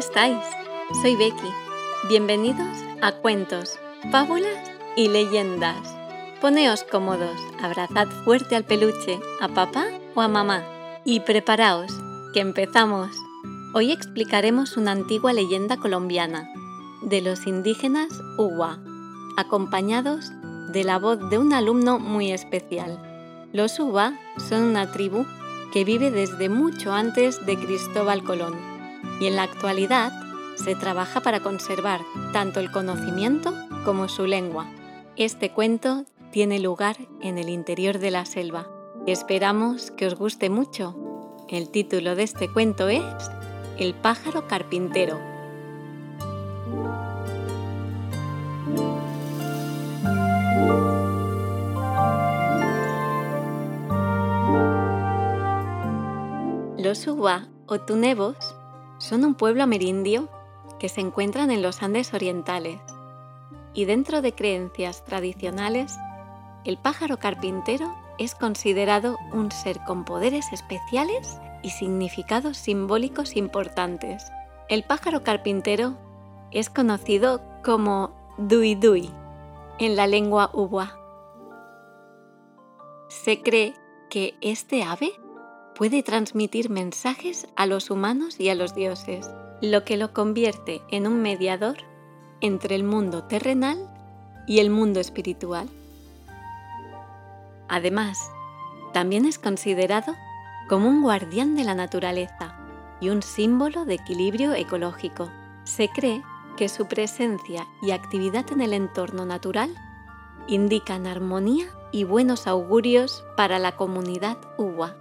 estáis? Soy Becky. Bienvenidos a Cuentos, Fábulas y Leyendas. Poneos cómodos, abrazad fuerte al peluche, a papá o a mamá y preparaos, que empezamos. Hoy explicaremos una antigua leyenda colombiana de los indígenas Uwa, acompañados de la voz de un alumno muy especial. Los Uwa son una tribu que vive desde mucho antes de Cristóbal Colón y en la actualidad se trabaja para conservar tanto el conocimiento como su lengua. Este cuento tiene lugar en el interior de la selva. Esperamos que os guste mucho. El título de este cuento es El pájaro carpintero. Los Uwa o Tunebos son un pueblo amerindio que se encuentran en los Andes orientales. Y dentro de creencias tradicionales, el pájaro carpintero es considerado un ser con poderes especiales y significados simbólicos importantes. El pájaro carpintero es conocido como Dui Dui en la lengua Uwa. Se cree que este ave puede transmitir mensajes a los humanos y a los dioses, lo que lo convierte en un mediador entre el mundo terrenal y el mundo espiritual. Además, también es considerado como un guardián de la naturaleza y un símbolo de equilibrio ecológico. Se cree que su presencia y actividad en el entorno natural indican armonía y buenos augurios para la comunidad Uwa.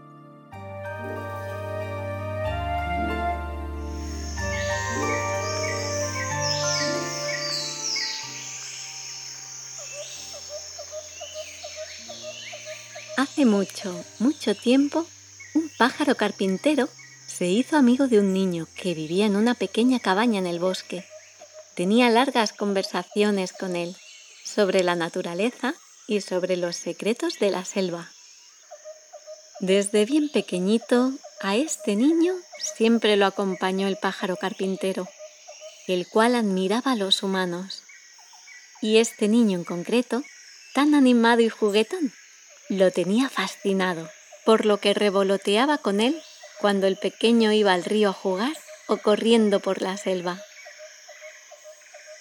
Hace mucho, mucho tiempo, un pájaro carpintero se hizo amigo de un niño que vivía en una pequeña cabaña en el bosque. Tenía largas conversaciones con él sobre la naturaleza y sobre los secretos de la selva. Desde bien pequeñito, a este niño siempre lo acompañó el pájaro carpintero, el cual admiraba a los humanos. Y este niño en concreto, tan animado y juguetón, lo tenía fascinado, por lo que revoloteaba con él cuando el pequeño iba al río a jugar o corriendo por la selva.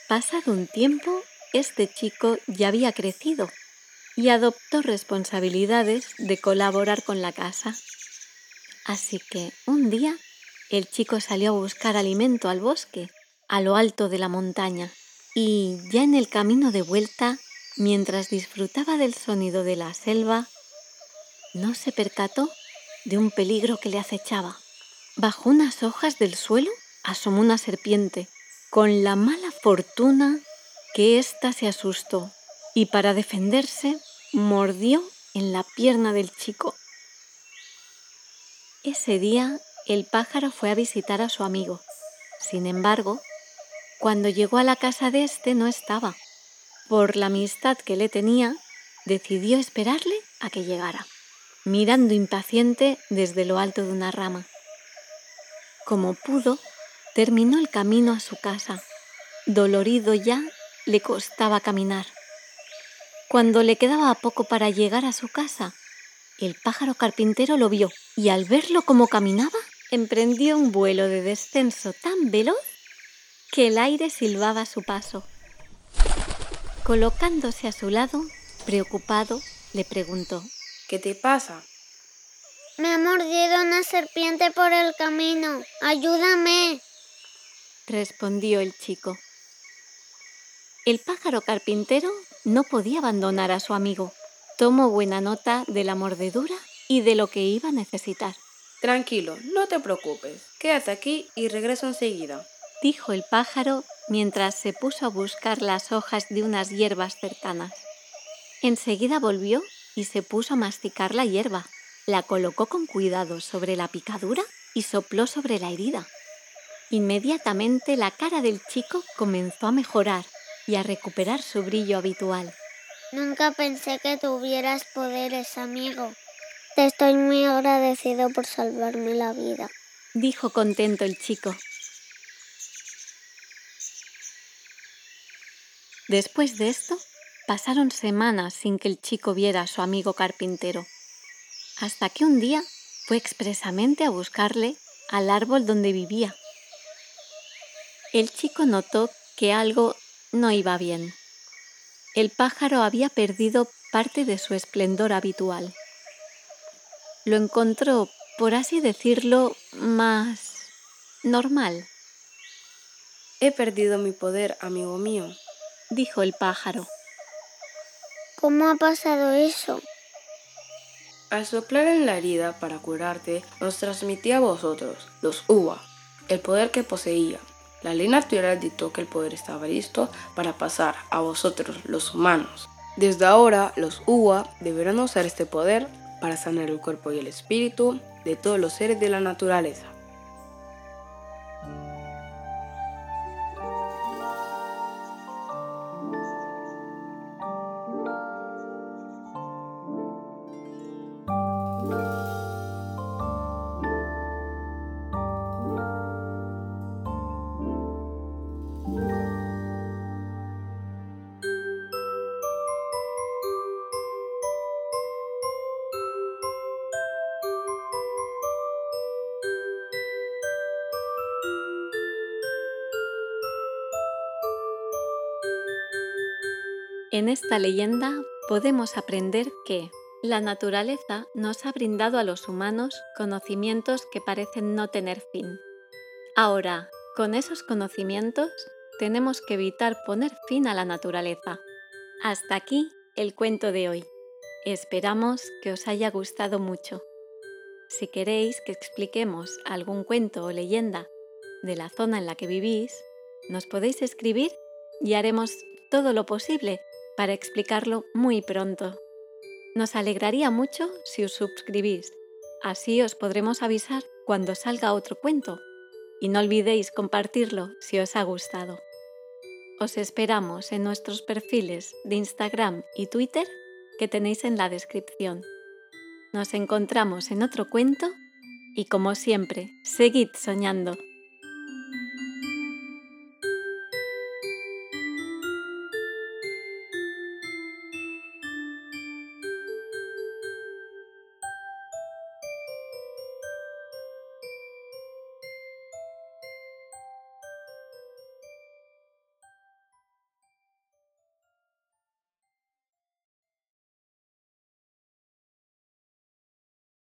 Pasado un tiempo, este chico ya había crecido y adoptó responsabilidades de colaborar con la casa. Así que un día el chico salió a buscar alimento al bosque, a lo alto de la montaña, y ya en el camino de vuelta Mientras disfrutaba del sonido de la selva, no se percató de un peligro que le acechaba. Bajo unas hojas del suelo asomó una serpiente, con la mala fortuna que ésta se asustó y para defenderse mordió en la pierna del chico. Ese día el pájaro fue a visitar a su amigo. Sin embargo, cuando llegó a la casa de éste no estaba por la amistad que le tenía, decidió esperarle a que llegara, mirando impaciente desde lo alto de una rama. Como pudo, terminó el camino a su casa. Dolorido ya, le costaba caminar. Cuando le quedaba poco para llegar a su casa, el pájaro carpintero lo vio y al verlo como caminaba, emprendió un vuelo de descenso tan veloz que el aire silbaba a su paso. Colocándose a su lado, preocupado, le preguntó, ¿Qué te pasa? Me ha mordido una serpiente por el camino. Ayúdame. respondió el chico. El pájaro carpintero no podía abandonar a su amigo. Tomó buena nota de la mordedura y de lo que iba a necesitar. Tranquilo, no te preocupes. Quédate aquí y regreso enseguida dijo el pájaro mientras se puso a buscar las hojas de unas hierbas cercanas. Enseguida volvió y se puso a masticar la hierba. La colocó con cuidado sobre la picadura y sopló sobre la herida. Inmediatamente la cara del chico comenzó a mejorar y a recuperar su brillo habitual. Nunca pensé que tuvieras poderes, amigo. Te estoy muy agradecido por salvarme la vida, dijo contento el chico Después de esto, pasaron semanas sin que el chico viera a su amigo carpintero, hasta que un día fue expresamente a buscarle al árbol donde vivía. El chico notó que algo no iba bien. El pájaro había perdido parte de su esplendor habitual. Lo encontró, por así decirlo, más normal. He perdido mi poder, amigo mío, dijo el pájaro. ¿Cómo ha pasado eso? Al soplar en la herida para curarte, nos transmitía a vosotros, los Uwa, el poder que poseía. La ley natural dictó que el poder estaba listo para pasar a vosotros, los humanos. Desde ahora, los Uwa deberán usar este poder para sanar el cuerpo y el espíritu de todos los seres de la naturaleza. En esta leyenda podemos aprender que la naturaleza nos ha brindado a los humanos conocimientos que parecen no tener fin. Ahora, con esos conocimientos, tenemos que evitar poner fin a la naturaleza. Hasta aquí el cuento de hoy. Esperamos que os haya gustado mucho. Si queréis que expliquemos algún cuento o leyenda de la zona en la que vivís, nos podéis escribir y haremos todo lo posible para explicarlo muy pronto. Nos alegraría mucho si os suscribís, así os podremos avisar cuando salga otro cuento. Y no olvidéis compartirlo si os ha gustado. Os esperamos en nuestros perfiles de Instagram y Twitter que tenéis en la descripción. Nos encontramos en otro cuento y como siempre, seguid soñando.